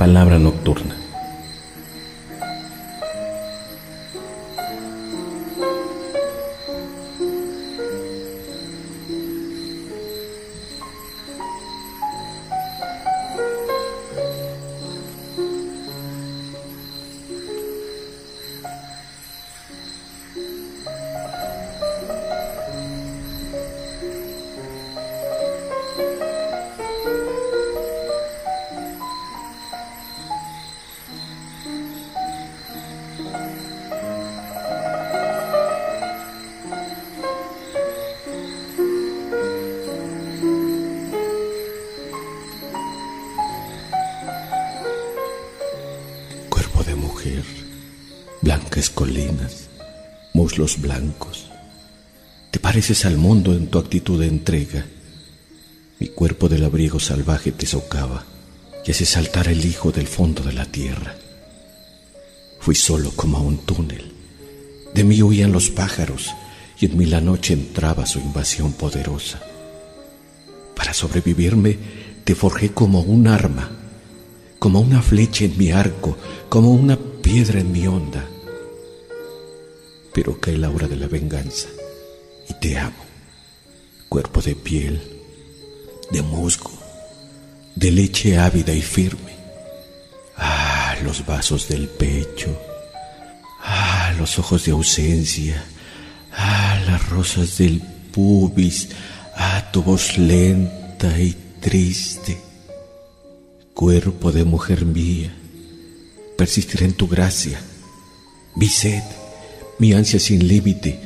Palabra nocturna. Blancos. Te pareces al mundo en tu actitud de entrega. Mi cuerpo del abrigo salvaje te socava y hace saltar el hijo del fondo de la tierra. Fui solo como a un túnel. De mí huían los pájaros y en mí la noche entraba su invasión poderosa. Para sobrevivirme te forjé como un arma, como una flecha en mi arco, como una piedra en mi onda. Pero cae la hora de la venganza. Y te amo, cuerpo de piel, de musgo, de leche ávida y firme. Ah, los vasos del pecho, ah, los ojos de ausencia, ah, las rosas del pubis, ah, tu voz lenta y triste, cuerpo de mujer mía persistiré en tu gracia. Mi sed, mi ansia sin límite,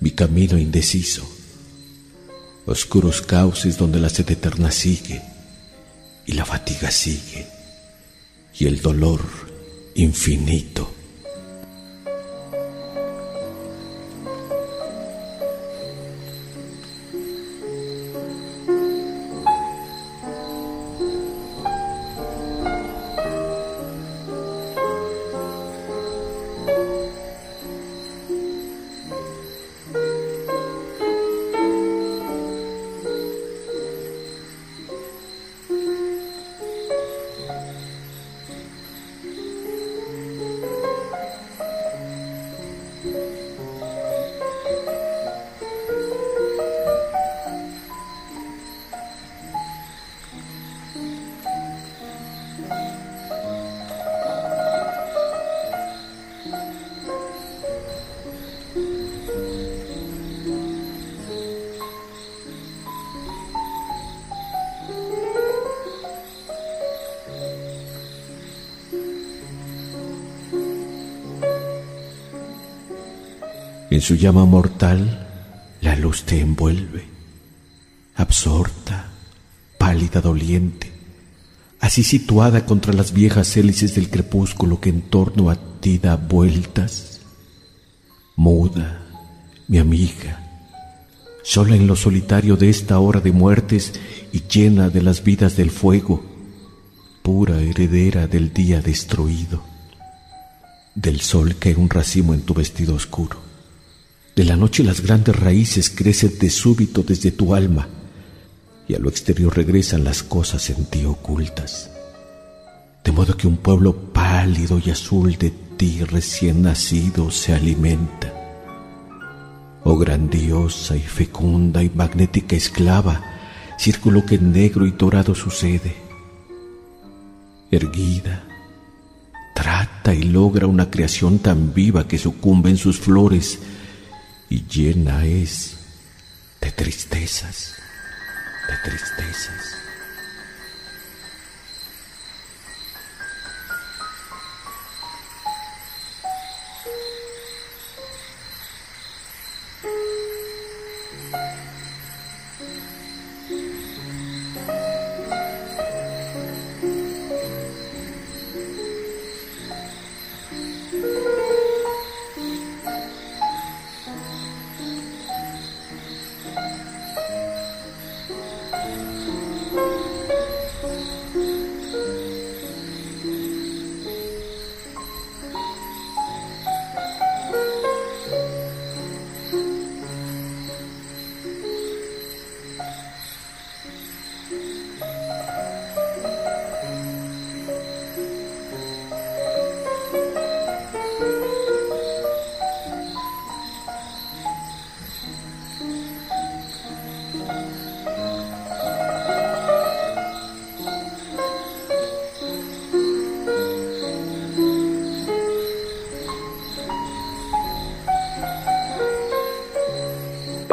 mi camino indeciso. Oscuros cauces donde la sed eterna sigue y la fatiga sigue y el dolor infinito. En su llama mortal la luz te envuelve, absorta, pálida, doliente, así situada contra las viejas hélices del crepúsculo que en torno a ti da vueltas, muda, mi amiga, sola en lo solitario de esta hora de muertes y llena de las vidas del fuego, pura heredera del día destruido, del sol que un racimo en tu vestido oscuro de la noche las grandes raíces crecen de súbito desde tu alma y a lo exterior regresan las cosas en ti ocultas. De modo que un pueblo pálido y azul de ti recién nacido se alimenta. Oh grandiosa y fecunda y magnética esclava, círculo que en negro y dorado sucede. Erguida, trata y logra una creación tan viva que sucumbe en sus flores, y llena es de tristezas, de tristezas.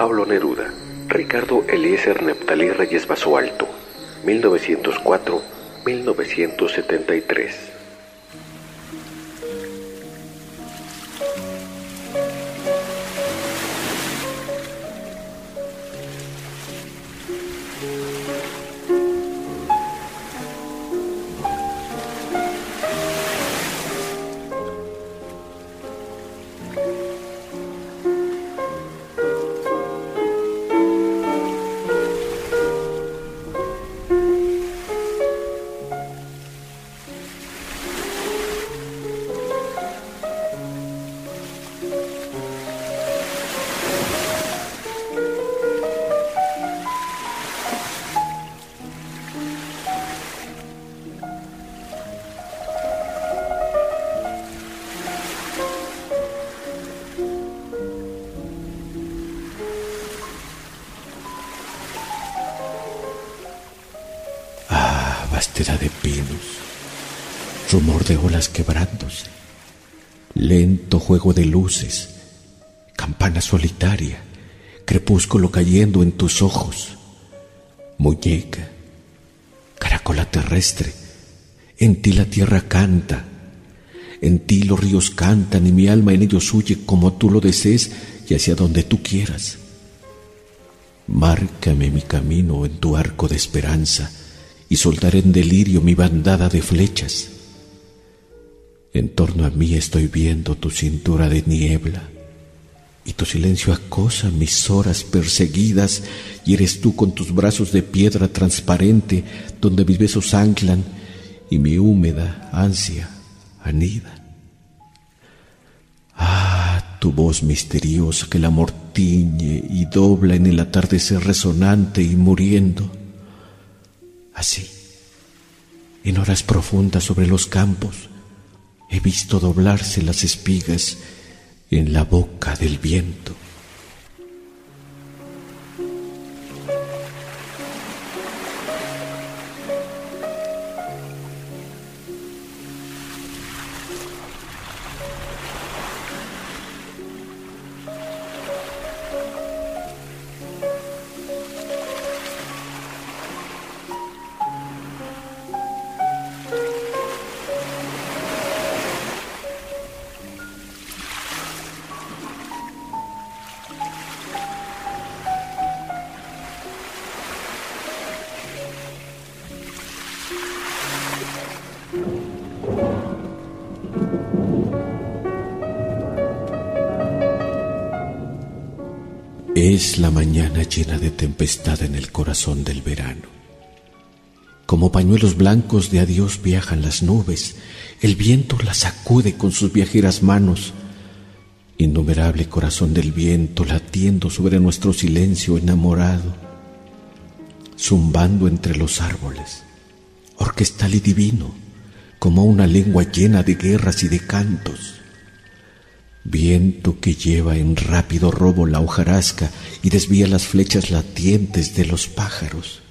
Pablo Neruda, Ricardo Eliezer Neptalí Reyes Basualto, 1904-1973. En tus ojos, muñeca, caracola terrestre, en ti la tierra canta, en ti los ríos cantan y mi alma en ellos huye como tú lo desees y hacia donde tú quieras. Márcame mi camino en tu arco de esperanza, y soltaré en delirio mi bandada de flechas. En torno a mí estoy viendo tu cintura de niebla y tu silencio acosa mis horas perseguidas y eres tú con tus brazos de piedra transparente donde mis besos anclan y mi húmeda ansia anida. Ah, tu voz misteriosa que la mortiñe y dobla en el atardecer resonante y muriendo Así, en horas profundas sobre los campos, he visto doblarse las espigas en la boca del viento. Es la mañana llena de tempestad en el corazón del verano. Como pañuelos blancos de adiós viajan las nubes, el viento las sacude con sus viajeras manos. Innumerable corazón del viento latiendo sobre nuestro silencio enamorado, zumbando entre los árboles, orquestal y divino, como una lengua llena de guerras y de cantos viento que lleva en rápido robo la hojarasca y desvía las flechas latientes de los pájaros,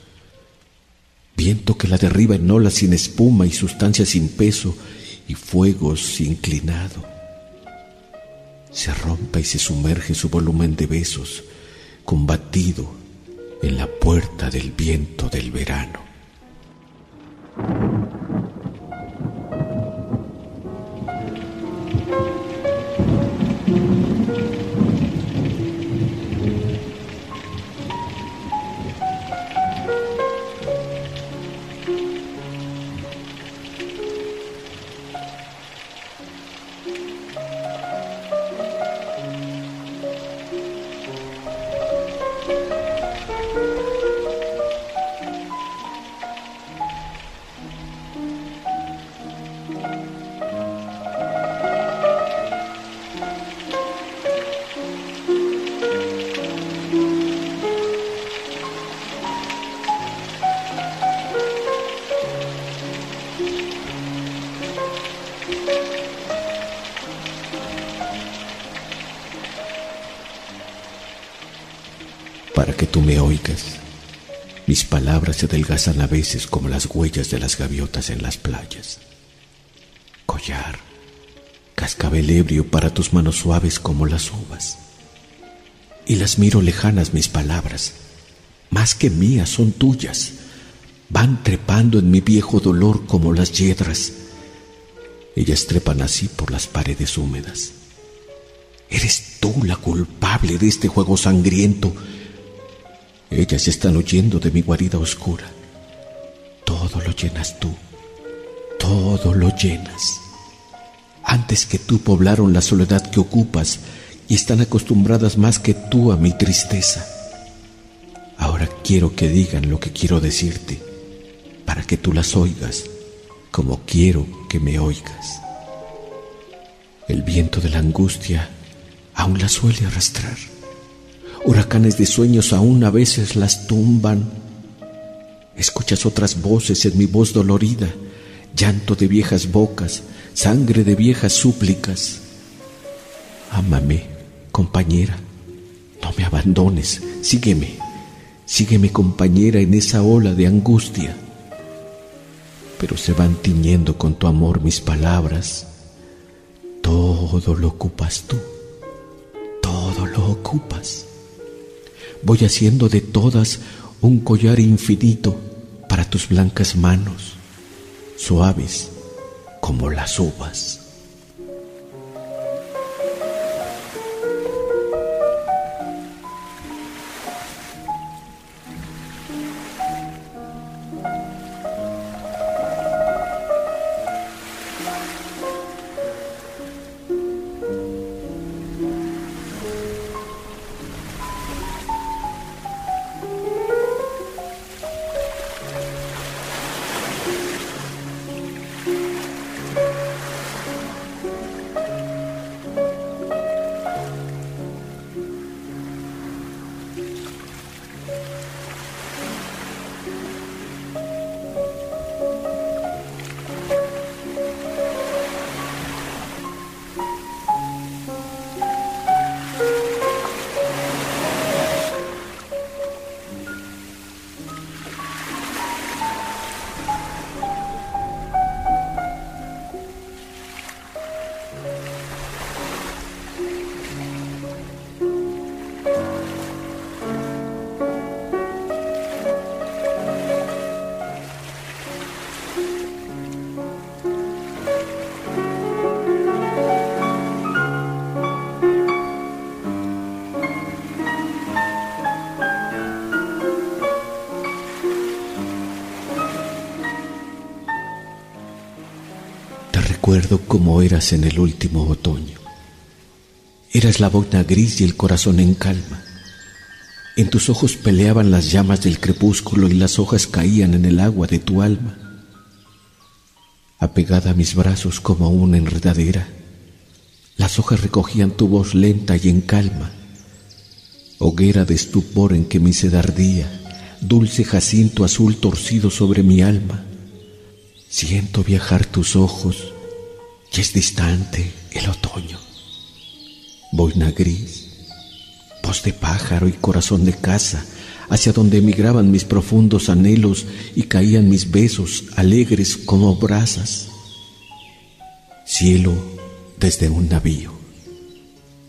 viento que la derriba en olas sin espuma y sustancia sin peso y fuegos inclinado. Se rompa y se sumerge su volumen de besos, combatido en la puerta del viento del verano. Mis palabras se adelgazan a veces como las huellas de las gaviotas en las playas. Collar, cascabel ebrio para tus manos suaves como las uvas. y las miro lejanas mis palabras. Más que mías son tuyas. Van trepando en mi viejo dolor como las yedras. Ellas trepan así por las paredes húmedas. Eres tú la culpable de este juego sangriento. Ellas están huyendo de mi guarida oscura. Todo lo llenas tú. Todo lo llenas. Antes que tú poblaron la soledad que ocupas y están acostumbradas más que tú a mi tristeza. Ahora quiero que digan lo que quiero decirte, para que tú las oigas como quiero que me oigas. El viento de la angustia aún la suele arrastrar. Huracanes de sueños aún a veces las tumban. Escuchas otras voces en mi voz dolorida, llanto de viejas bocas, sangre de viejas súplicas. Ámame, compañera, no me abandones, sígueme, sígueme compañera en esa ola de angustia. Pero se van tiñendo con tu amor mis palabras. Todo lo ocupas tú, todo lo ocupas. Voy haciendo de todas un collar infinito para tus blancas manos, suaves como las uvas. Recuerdo cómo eras en el último otoño. Eras la boina gris y el corazón en calma. En tus ojos peleaban las llamas del crepúsculo y las hojas caían en el agua de tu alma. Apegada a mis brazos como una enredadera, las hojas recogían tu voz lenta y en calma. Hoguera de estupor en que mi sed ardía, dulce jacinto azul torcido sobre mi alma. Siento viajar tus ojos y es distante el otoño. Boina gris, voz de pájaro y corazón de casa, hacia donde emigraban mis profundos anhelos y caían mis besos alegres como brasas. Cielo desde un navío,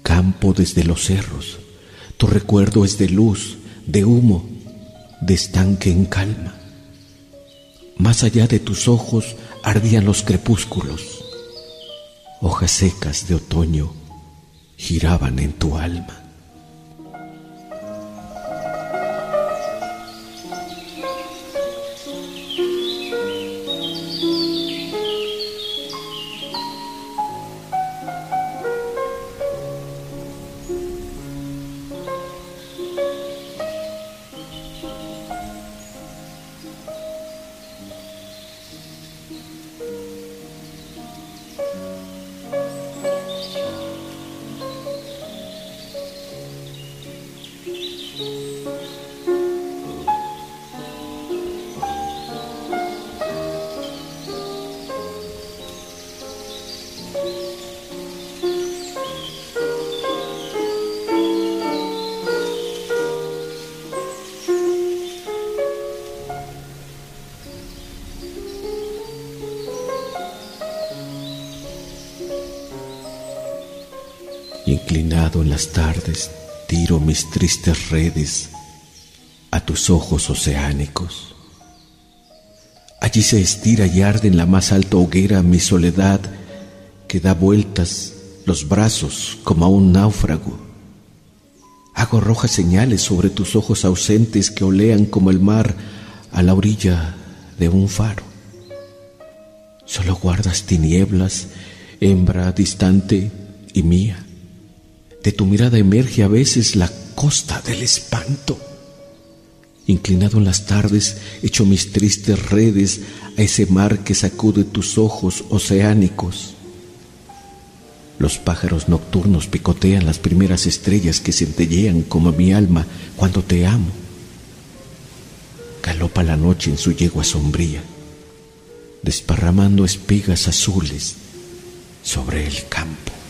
campo desde los cerros, tu recuerdo es de luz, de humo, de estanque en calma. Más allá de tus ojos ardían los crepúsculos hojas secas de otoño giraban en tu alma. Tiro mis tristes redes a tus ojos oceánicos. Allí se estira y arde en la más alta hoguera mi soledad que da vueltas los brazos como a un náufrago. Hago rojas señales sobre tus ojos ausentes que olean como el mar a la orilla de un faro. Solo guardas tinieblas, hembra distante y mía. De tu mirada emerge a veces la costa del espanto. Inclinado en las tardes, echo mis tristes redes a ese mar que sacude tus ojos oceánicos. Los pájaros nocturnos picotean las primeras estrellas que centellean como mi alma cuando te amo. Galopa la noche en su yegua sombría, desparramando espigas azules sobre el campo.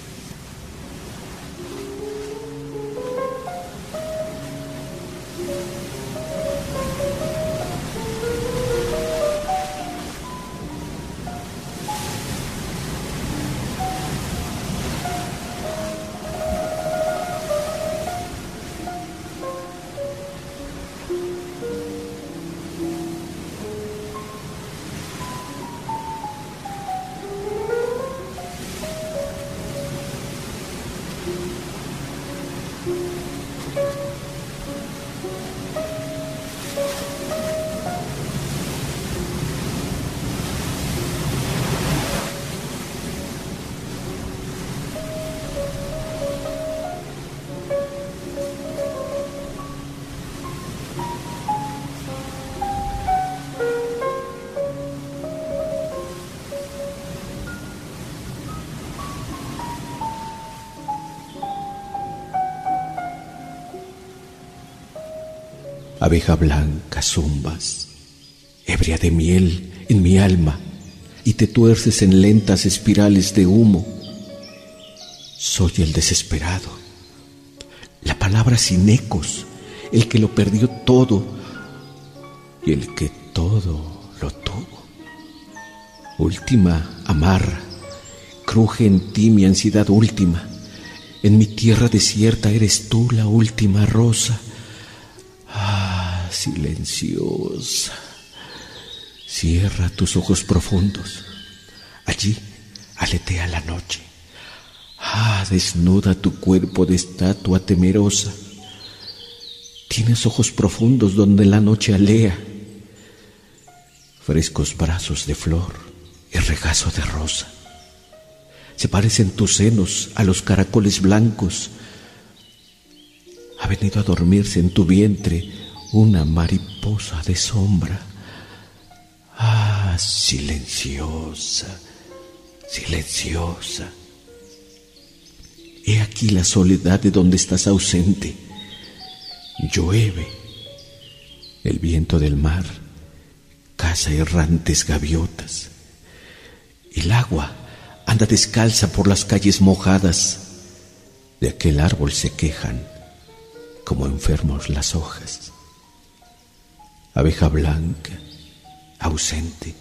Abeja blanca zumbas, ebria de miel en mi alma, y te tuerces en lentas espirales de humo. Soy el desesperado, la palabra sin ecos, el que lo perdió todo y el que todo lo tuvo. Última amarra, cruje en ti mi ansiedad última. En mi tierra desierta eres tú la última rosa silenciosa. Cierra tus ojos profundos. Allí aletea la noche. Ah, desnuda tu cuerpo de estatua temerosa. Tienes ojos profundos donde la noche alea. Frescos brazos de flor y regazo de rosa. Se parecen tus senos a los caracoles blancos. Ha venido a dormirse en tu vientre una mariposa de sombra. Ah, silenciosa, silenciosa. He aquí la soledad de donde estás ausente. Llueve. El viento del mar caza errantes gaviotas. El agua anda descalza por las calles mojadas. De aquel árbol se quejan como enfermos las hojas abeja blanca, ausente,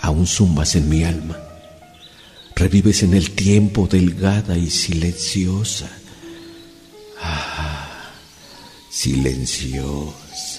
aún zumbas en mi alma, revives en el tiempo delgada y silenciosa, ah, silenciosa.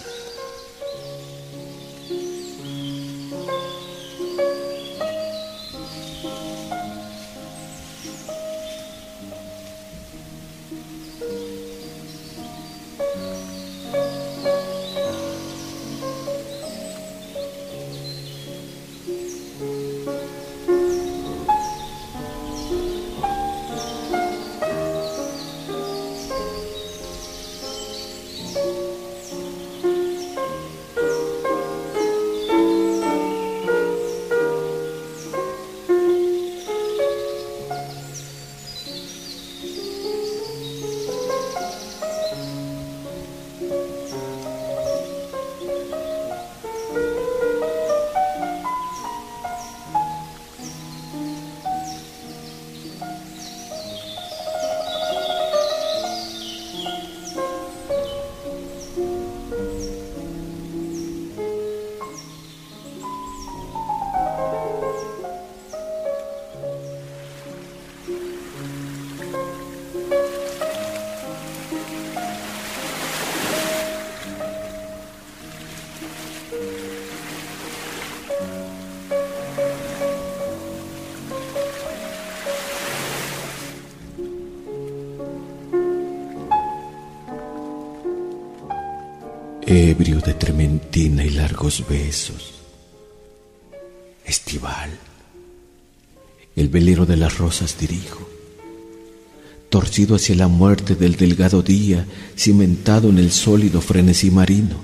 Ebrio de trementina y largos besos. Estival, el velero de las rosas dirijo, torcido hacia la muerte del delgado día, cimentado en el sólido frenesí marino.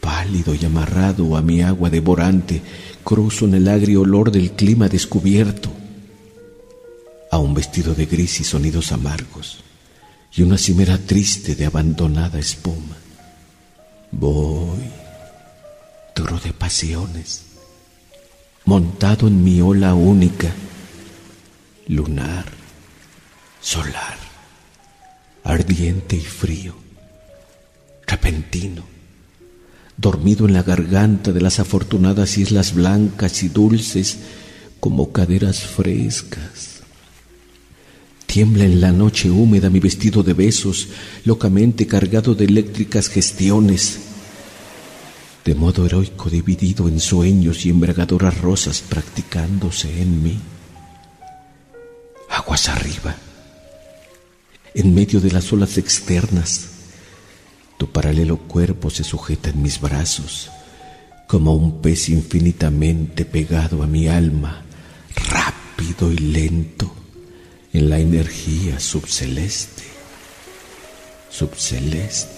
Pálido y amarrado a mi agua devorante, cruzo en el agrio olor del clima descubierto, a un vestido de gris y sonidos amargos y una cimera triste de abandonada espuma. Voy, duro de pasiones, montado en mi ola única, lunar, solar, ardiente y frío, repentino, dormido en la garganta de las afortunadas islas blancas y dulces como caderas frescas Tiembla en la noche húmeda mi vestido de besos, locamente cargado de eléctricas gestiones, de modo heroico dividido en sueños y embragadoras rosas practicándose en mí. Aguas arriba, en medio de las olas externas, tu paralelo cuerpo se sujeta en mis brazos, como un pez infinitamente pegado a mi alma, rápido y lento en la energía subceleste, subceleste.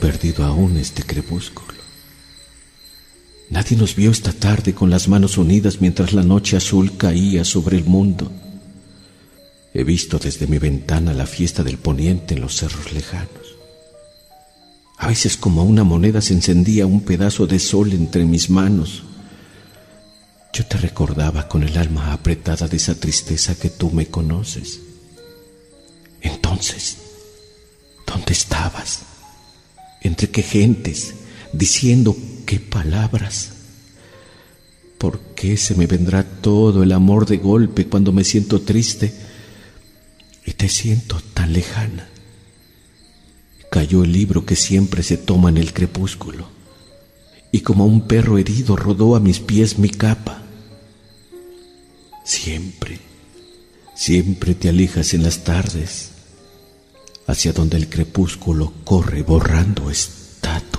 Perdido aún este crepúsculo. Nadie nos vio esta tarde con las manos unidas mientras la noche azul caía sobre el mundo. He visto desde mi ventana la fiesta del poniente en los cerros lejanos. A veces como una moneda se encendía un pedazo de sol entre mis manos. Yo te recordaba con el alma apretada de esa tristeza que tú me conoces. Entonces, ¿dónde estabas? Entre qué gentes, diciendo qué palabras. ¿Por qué se me vendrá todo el amor de golpe cuando me siento triste y te siento tan lejana? Cayó el libro que siempre se toma en el crepúsculo y como un perro herido rodó a mis pies mi capa. Siempre, siempre te alejas en las tardes hacia donde el crepúsculo corre borrando estatuas.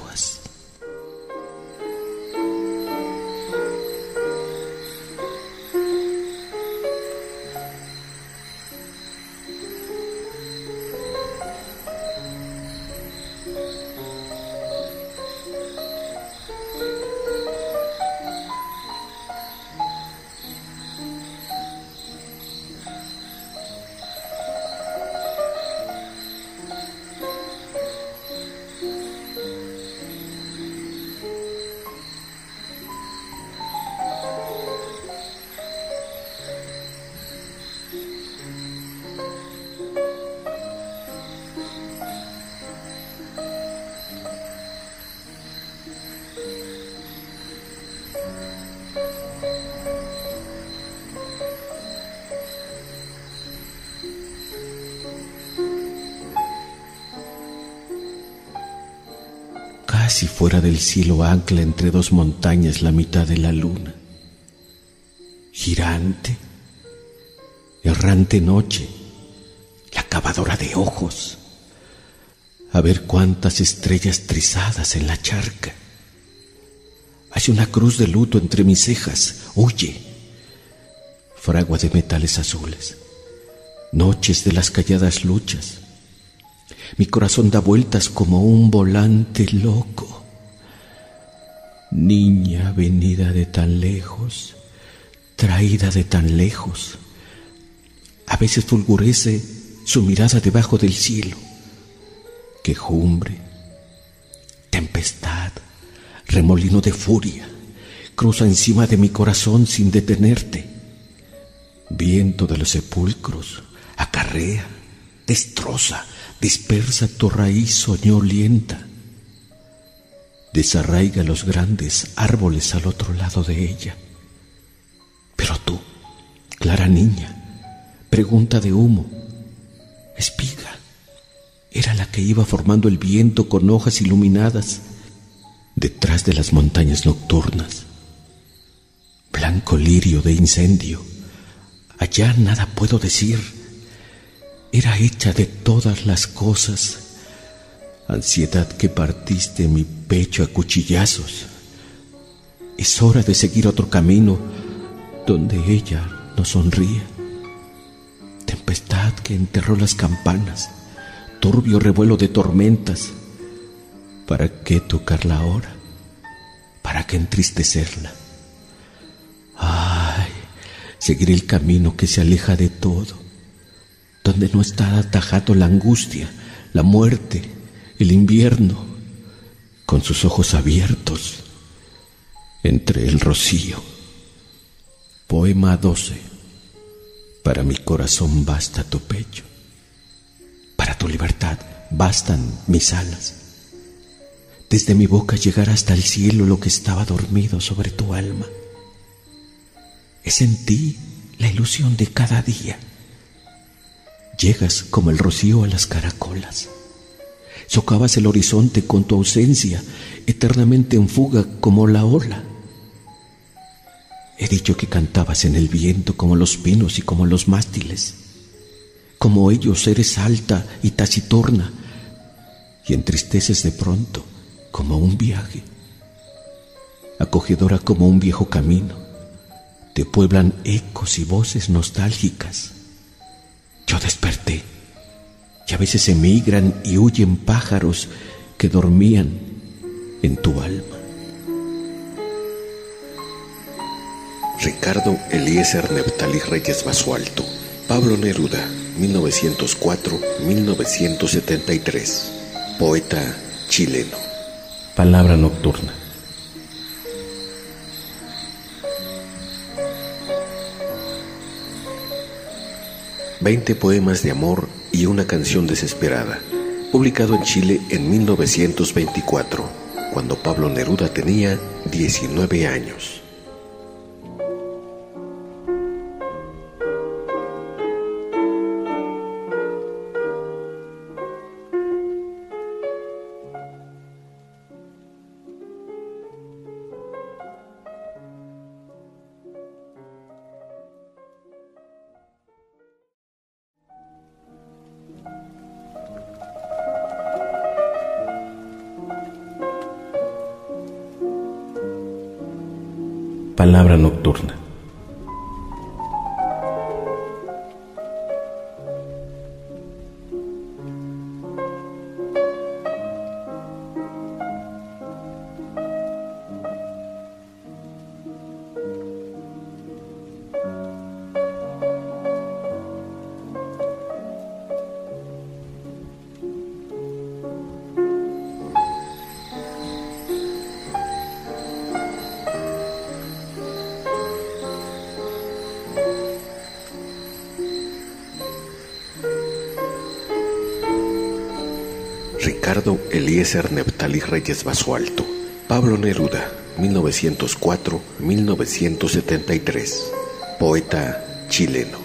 Si fuera del cielo ancla entre dos montañas la mitad de la luna. Girante, errante noche, la cavadora de ojos. A ver cuántas estrellas trizadas en la charca. Hay una cruz de luto entre mis cejas. Huye. Fragua de metales azules. noches de las calladas luchas. Mi corazón da vueltas como un volante loco. Niña venida de tan lejos, traída de tan lejos. A veces fulgurece su mirada debajo del cielo. Quejumbre, tempestad, remolino de furia, cruza encima de mi corazón sin detenerte. Viento de los sepulcros, acarrea, destroza, dispersa tu raíz soñolienta. Desarraiga los grandes árboles al otro lado de ella. Pero tú, clara niña, pregunta de humo, espiga, era la que iba formando el viento con hojas iluminadas detrás de las montañas nocturnas. Blanco lirio de incendio, allá nada puedo decir, era hecha de todas las cosas, ansiedad que partiste mi pecho a cuchillazos. Es hora de seguir otro camino donde ella no sonría. Tempestad que enterró las campanas, turbio revuelo de tormentas. ¿Para qué tocarla ahora? ¿Para qué entristecerla? Ay, seguir el camino que se aleja de todo, donde no está atajado la angustia, la muerte, el invierno, con sus ojos abiertos entre el rocío. Poema 12. Para mi corazón basta tu pecho. Para tu libertad bastan mis alas. Desde mi boca llegará hasta el cielo lo que estaba dormido sobre tu alma. Es en ti la ilusión de cada día. Llegas como el rocío a las caracolas. Socavas el horizonte con tu ausencia, eternamente en fuga como la ola. He dicho que cantabas en el viento como los pinos y como los mástiles. Como ellos eres alta y taciturna y entristeces de pronto como un viaje. Acogedora como un viejo camino. Te pueblan ecos y voces nostálgicas. Yo desperté y a veces emigran y huyen pájaros que dormían en tu alma. Ricardo Eliezer Neptali Reyes Basualto, Pablo Neruda, 1904-1973, poeta chileno. Palabra nocturna. Veinte poemas de amor y una canción desesperada, publicado en Chile en 1924, cuando Pablo Neruda tenía 19 años. Palabra nocturna. Eliezer Neptali Reyes Basualto, Pablo Neruda, 1904-1973, poeta chileno.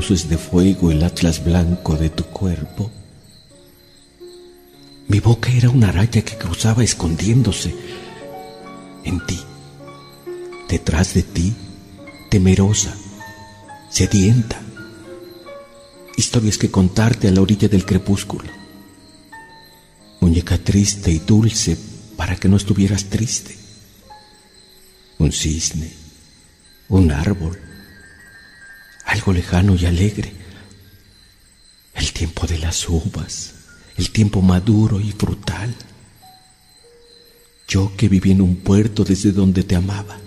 De fuego el atlas blanco de tu cuerpo. Mi boca era una raya que cruzaba escondiéndose en ti, detrás de ti, temerosa, sedienta. Historias que contarte a la orilla del crepúsculo. Muñeca triste y dulce para que no estuvieras triste. Un cisne, un árbol, algo lejano y alegre. El tiempo de las uvas, el tiempo maduro y frutal. Yo que viví en un puerto desde donde te amaba.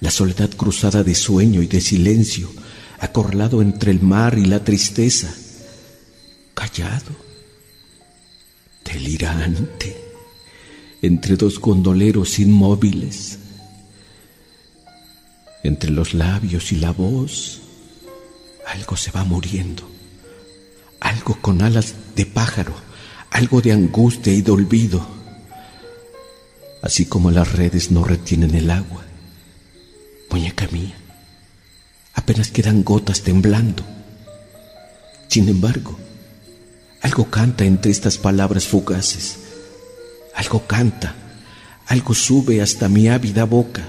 La soledad cruzada de sueño y de silencio, acorralado entre el mar y la tristeza. Callado, delirante, entre dos gondoleros inmóviles. Entre los labios y la voz, algo se va muriendo. Algo con alas de pájaro, algo de angustia y de olvido así como las redes no retienen el agua. Muñeca mía, apenas quedan gotas temblando. Sin embargo, algo canta entre estas palabras fugaces. Algo canta, algo sube hasta mi ávida boca.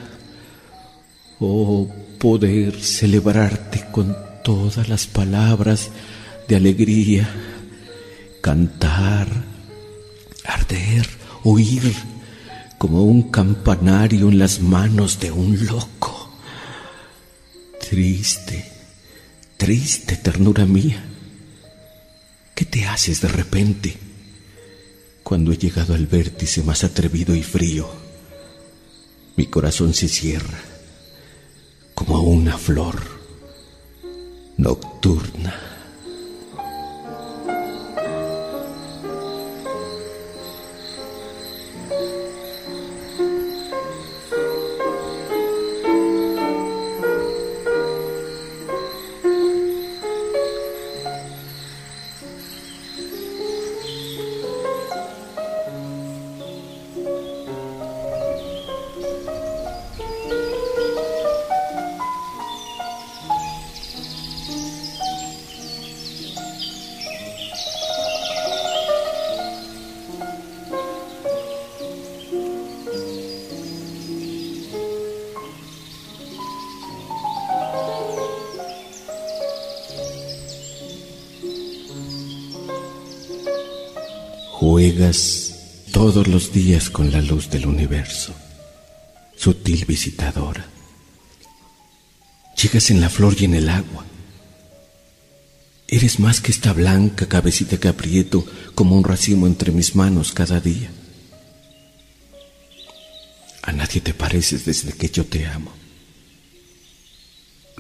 Oh, poder celebrarte con todas las palabras de alegría, cantar, arder, oír como un campanario en las manos de un loco. Triste, triste ternura mía, ¿qué te haces de repente cuando he llegado al vértice más atrevido y frío? Mi corazón se cierra como una flor nocturna. Juegas todos los días con la luz del universo, sutil visitadora. Llegas en la flor y en el agua. Eres más que esta blanca cabecita que aprieto como un racimo entre mis manos cada día. A nadie te pareces desde que yo te amo.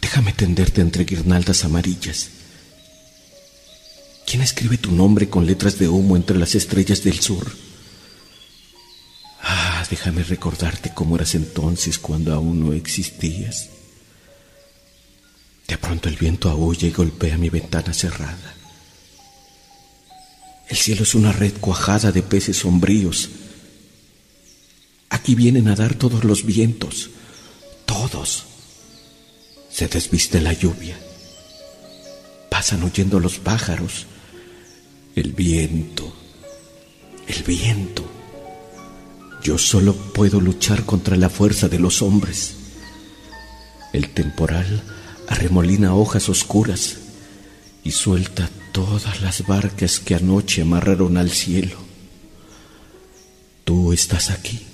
Déjame tenderte entre guirnaldas amarillas ¿Quién escribe tu nombre con letras de humo entre las estrellas del sur? Ah, déjame recordarte cómo eras entonces cuando aún no existías. De pronto el viento aúlla y golpea mi ventana cerrada. El cielo es una red cuajada de peces sombríos. Aquí vienen a dar todos los vientos, todos. Se desviste la lluvia. Pasan huyendo los pájaros el viento, el viento. Yo solo puedo luchar contra la fuerza de los hombres. El temporal arremolina hojas oscuras y suelta todas las barcas que anoche amarraron al cielo. Tú estás aquí.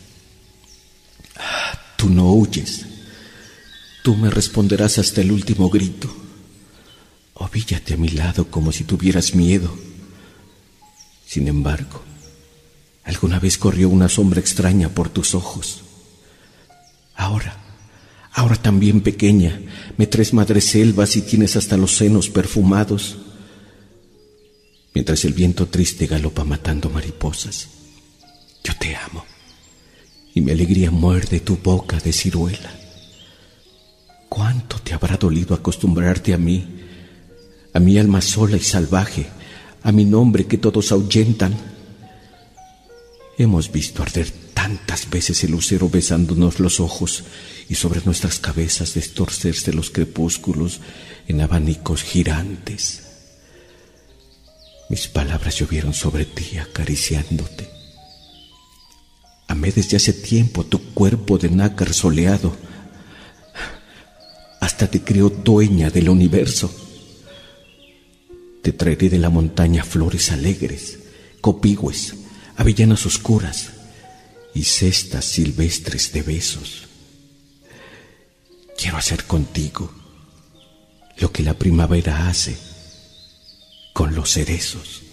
Ah, tú no huyes. Tú me responderás hasta el último grito. Ovíllate a mi lado como si tuvieras miedo sin embargo, alguna vez corrió una sombra extraña por tus ojos. Ahora, ahora también pequeña, me traes selvas y tienes hasta los senos perfumados, mientras el viento triste galopa matando mariposas. Yo te amo y mi alegría muerde tu boca de ciruela. ¿Cuánto te habrá dolido acostumbrarte a mí, a mi alma sola y salvaje? A mi nombre que todos ahuyentan. Hemos visto arder tantas veces el lucero besándonos los ojos y sobre nuestras cabezas destorcerse los crepúsculos en abanicos girantes. Mis palabras llovieron sobre ti acariciándote. Amé desde hace tiempo tu cuerpo de nácar soleado. Hasta te creo dueña del universo. Te traeré de la montaña flores alegres, copigües, avellanas oscuras y cestas silvestres de besos. Quiero hacer contigo lo que la primavera hace con los cerezos.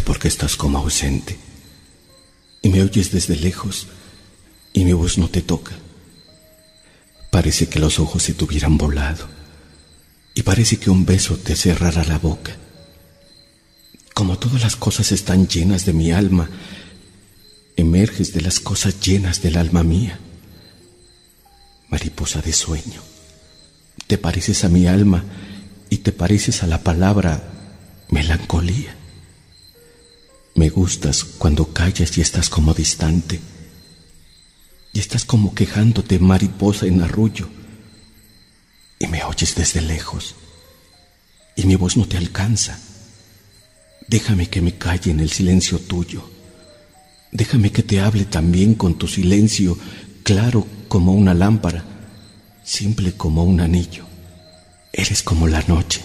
Porque estás como ausente y me oyes desde lejos y mi voz no te toca. Parece que los ojos se tuvieran volado y parece que un beso te cerrara la boca. Como todas las cosas están llenas de mi alma, emerges de las cosas llenas del alma mía. Mariposa de sueño, te pareces a mi alma y te pareces a la palabra melancolía. Me gustas cuando callas y estás como distante. Y estás como quejándote mariposa en arrullo. Y me oyes desde lejos. Y mi voz no te alcanza. Déjame que me calle en el silencio tuyo. Déjame que te hable también con tu silencio, claro como una lámpara, simple como un anillo. Eres como la noche,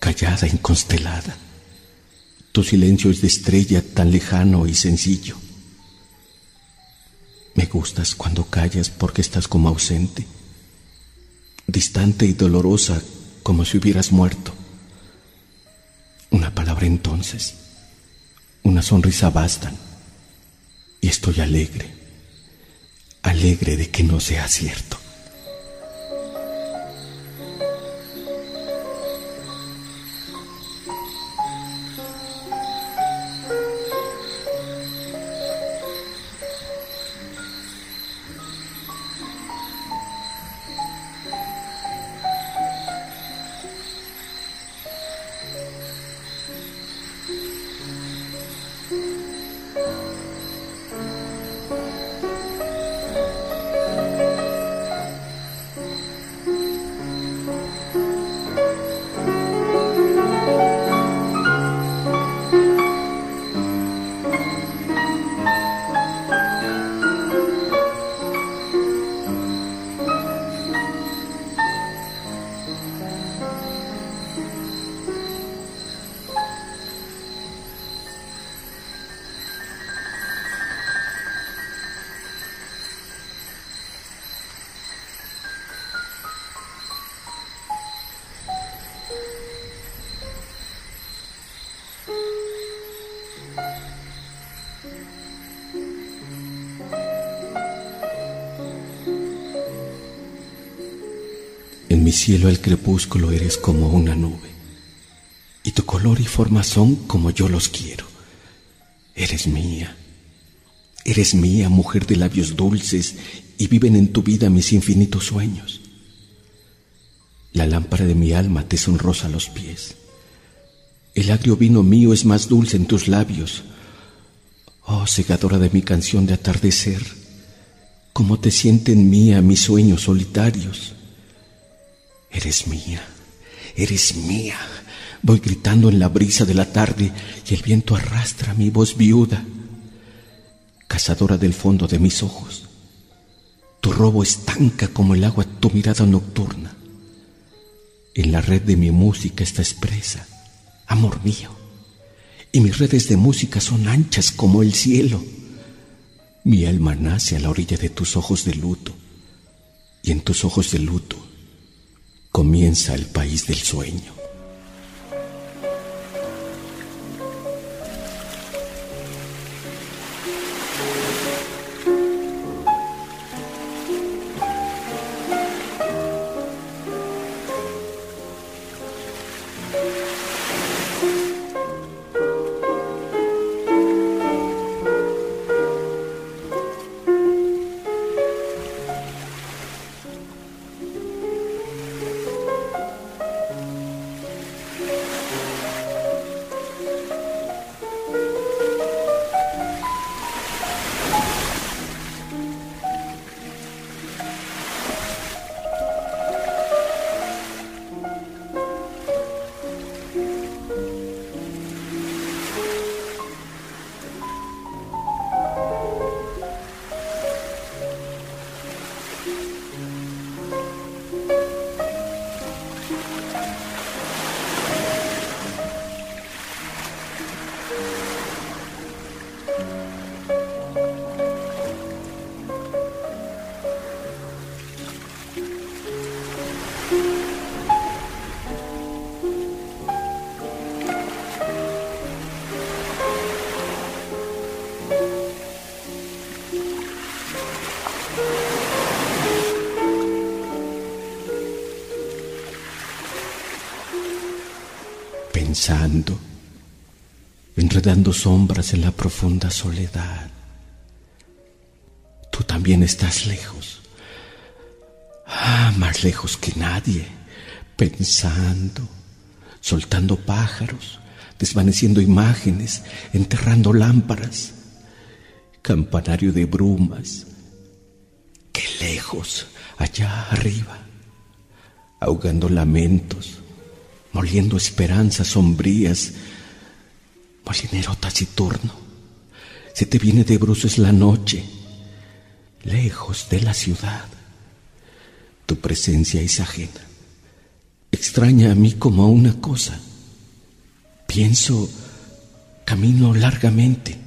callada, inconstelada tu silencio es de estrella tan lejano y sencillo. Me gustas cuando callas porque estás como ausente, distante y dolorosa como si hubieras muerto. Una palabra entonces, una sonrisa bastan y estoy alegre, alegre de que no sea cierto. Cielo el crepúsculo eres como una nube, y tu color y forma son como yo los quiero. Eres mía, eres mía, mujer de labios dulces, y viven en tu vida mis infinitos sueños. La lámpara de mi alma te sonrosa los pies. El agrio vino mío es más dulce en tus labios. Oh, segadora de mi canción de atardecer, cómo te sienten mía mis sueños solitarios. Eres mía, eres mía. Voy gritando en la brisa de la tarde y el viento arrastra mi voz viuda, cazadora del fondo de mis ojos. Tu robo estanca como el agua tu mirada nocturna. En la red de mi música está expresa, amor mío, y mis redes de música son anchas como el cielo. Mi alma nace a la orilla de tus ojos de luto, y en tus ojos de luto comienza el país del sueño. Pensando, enredando sombras en la profunda soledad. Tú también estás lejos, ah, más lejos que nadie, pensando, soltando pájaros, desvaneciendo imágenes, enterrando lámparas, campanario de brumas, qué lejos, allá arriba, ahogando lamentos moliendo esperanzas sombrías, molinero taciturno, se te viene de bruces la noche, lejos de la ciudad. Tu presencia es ajena, extraña a mí como a una cosa. Pienso, camino largamente,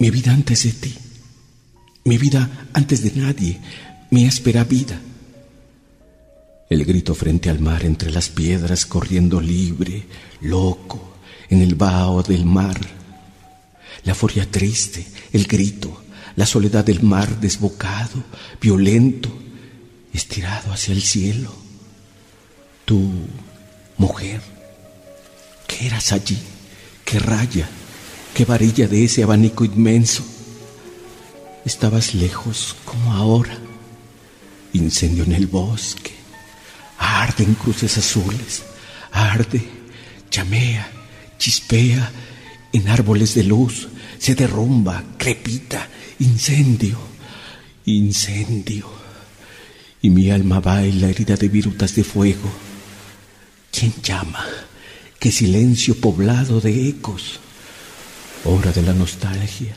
mi vida antes de ti, mi vida antes de nadie, mi áspera vida el grito frente al mar entre las piedras corriendo libre, loco, en el vaho del mar. La furia triste, el grito, la soledad del mar desbocado, violento, estirado hacia el cielo. Tú, mujer, ¿qué eras allí? ¿Qué raya? ¿Qué varilla de ese abanico inmenso? Estabas lejos como ahora, incendio en el bosque, arde en cruces azules, arde, llamea, chispea en árboles de luz, se derrumba, crepita, incendio, incendio. Y mi alma baila herida de virutas de fuego. ¿Quién llama? ¿Qué silencio poblado de ecos? Hora de la nostalgia,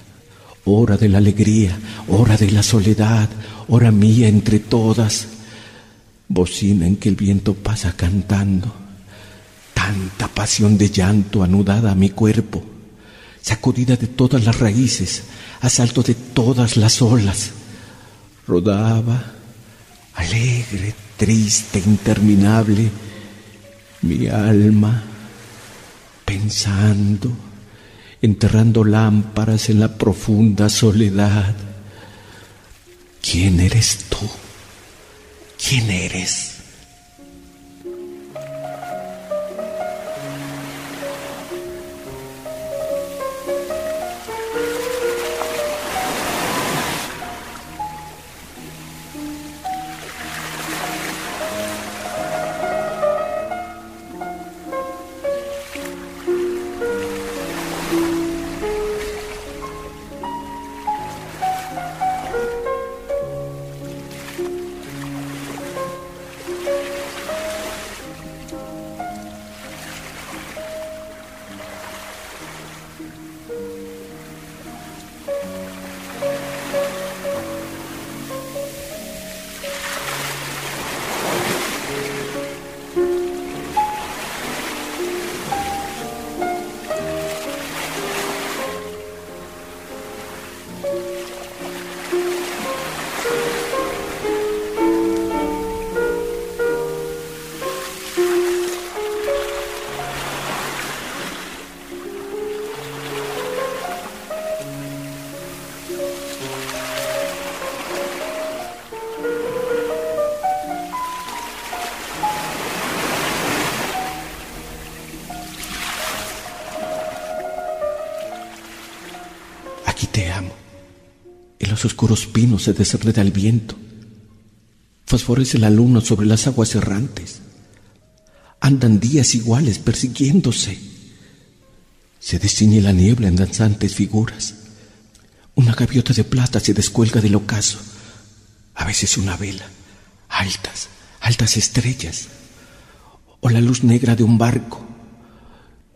hora de la alegría, hora de la soledad, hora mía entre todas bocina en que el viento pasa cantando, tanta pasión de llanto anudada a mi cuerpo, sacudida de todas las raíces, asalto de todas las olas, rodaba, alegre, triste, interminable, mi alma, pensando, enterrando lámparas en la profunda soledad. ¿Quién eres tú? ¿Quién eres? Los oscuros pinos se desenreda el viento. Fosforece la luna sobre las aguas errantes. Andan días iguales persiguiéndose. Se desciñe la niebla en danzantes figuras. Una gaviota de plata se descuelga del ocaso. A veces una vela. Altas, altas estrellas. O la luz negra de un barco.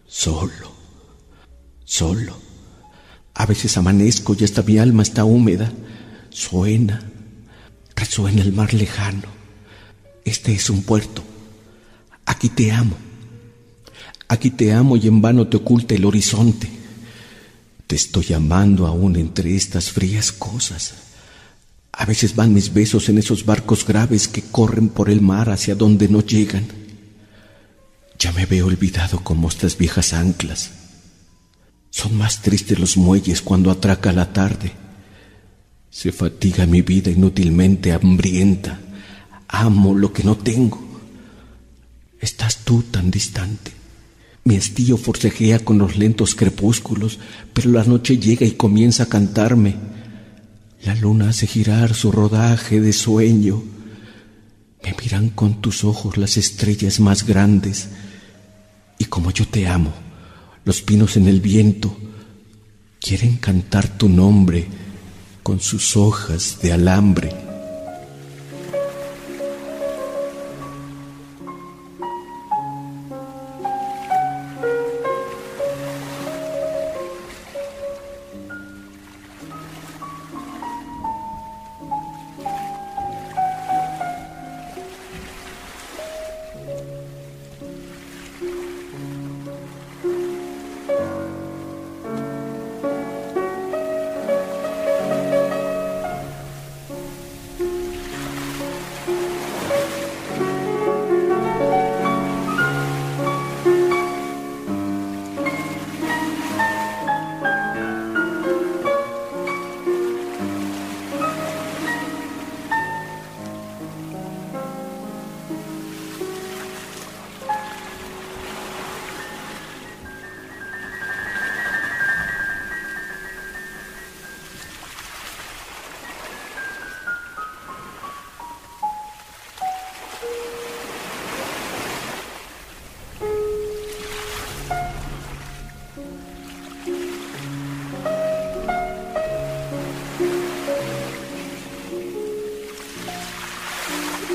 Solo, solo. A veces amanezco y hasta mi alma está húmeda. Suena, resuena el mar lejano. Este es un puerto. Aquí te amo. Aquí te amo y en vano te oculta el horizonte. Te estoy amando aún entre estas frías cosas. A veces van mis besos en esos barcos graves que corren por el mar hacia donde no llegan. Ya me veo olvidado como estas viejas anclas. Son más tristes los muelles cuando atraca la tarde. Se fatiga mi vida inútilmente hambrienta. Amo lo que no tengo. Estás tú tan distante. Mi estío forcejea con los lentos crepúsculos, pero la noche llega y comienza a cantarme. La luna hace girar su rodaje de sueño. Me miran con tus ojos las estrellas más grandes. Y como yo te amo, los pinos en el viento quieren cantar tu nombre con sus hojas de alambre.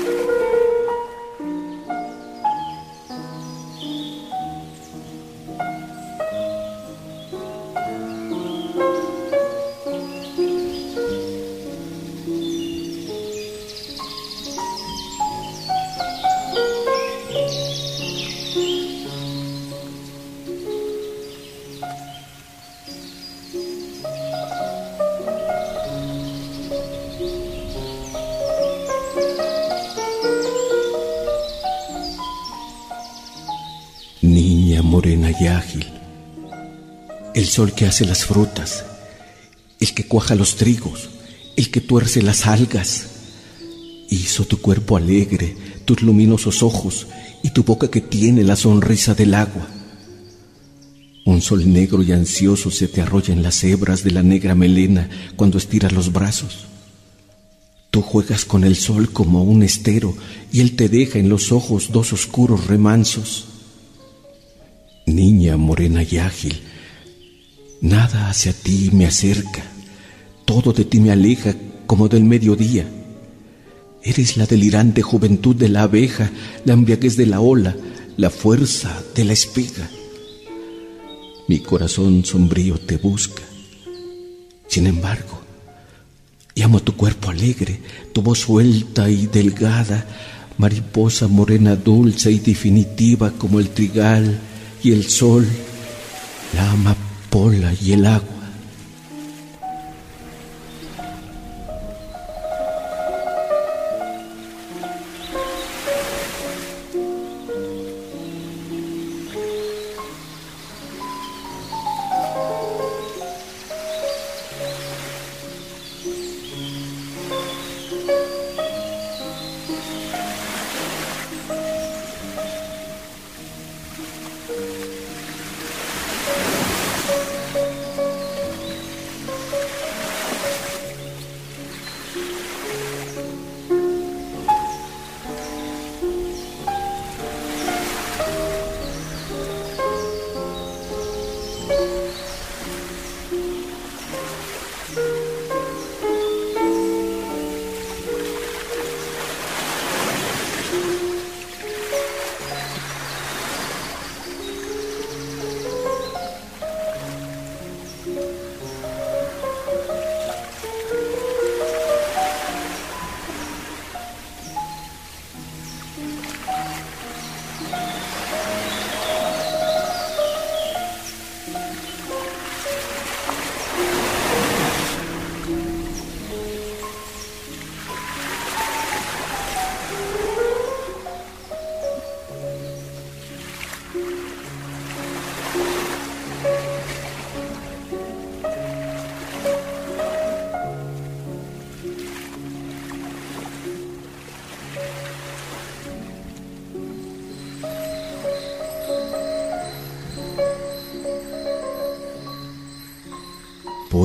Morena sol que hace las frutas, el que cuaja los trigos, el que tuerce las algas, hizo tu cuerpo alegre, tus luminosos ojos y tu boca que tiene la sonrisa del agua. Un sol negro y ansioso se te arrolla en las hebras de la negra melena cuando estiras los brazos. Tú juegas con el sol como un estero y él te deja en los ojos dos oscuros remansos. Niña morena y ágil, nada hacia ti me acerca, todo de ti me aleja como del mediodía. Eres la delirante juventud de la abeja, la embriaguez de la ola, la fuerza de la espiga. Mi corazón sombrío te busca. Sin embargo, llamo tu cuerpo alegre, tu voz suelta y delgada, mariposa morena dulce y definitiva como el trigal y el sol, la amapola y el agua.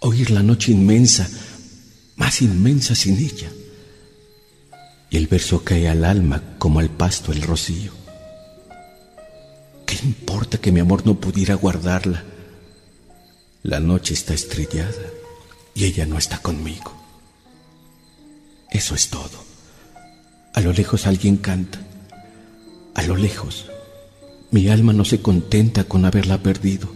oír la noche inmensa, más inmensa sin ella. Y el verso cae al alma como al pasto el rocío. ¿Qué importa que mi amor no pudiera guardarla? La noche está estrellada y ella no está conmigo. Eso es todo. A lo lejos alguien canta. A lo lejos, mi alma no se contenta con haberla perdido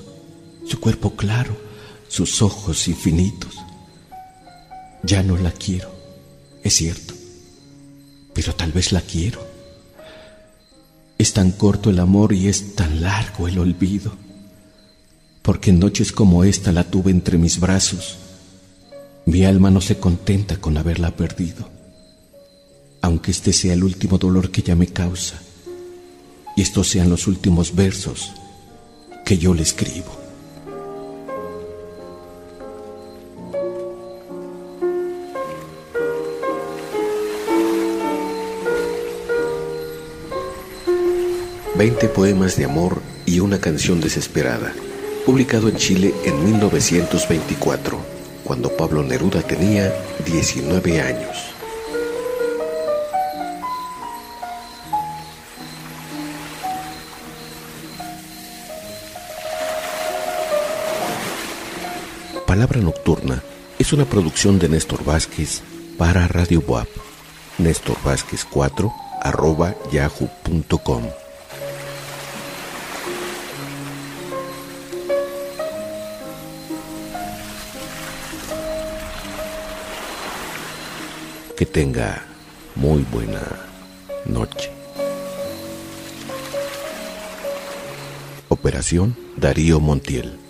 su cuerpo claro, sus ojos infinitos. Ya no la quiero, es cierto, pero tal vez la quiero. Es tan corto el amor y es tan largo el olvido, porque en noches como esta la tuve entre mis brazos. Mi alma no se contenta con haberla perdido, aunque este sea el último dolor que ella me causa, y estos sean los últimos versos que yo le escribo. Veinte poemas de amor y una canción desesperada, publicado en Chile en 1924, cuando Pablo Neruda tenía 19 años. Palabra Nocturna es una producción de Néstor Vázquez para Radio Boab. Néstor Vázquez 4 arroba yahoo.com que tenga muy buena noche. Operación Darío Montiel.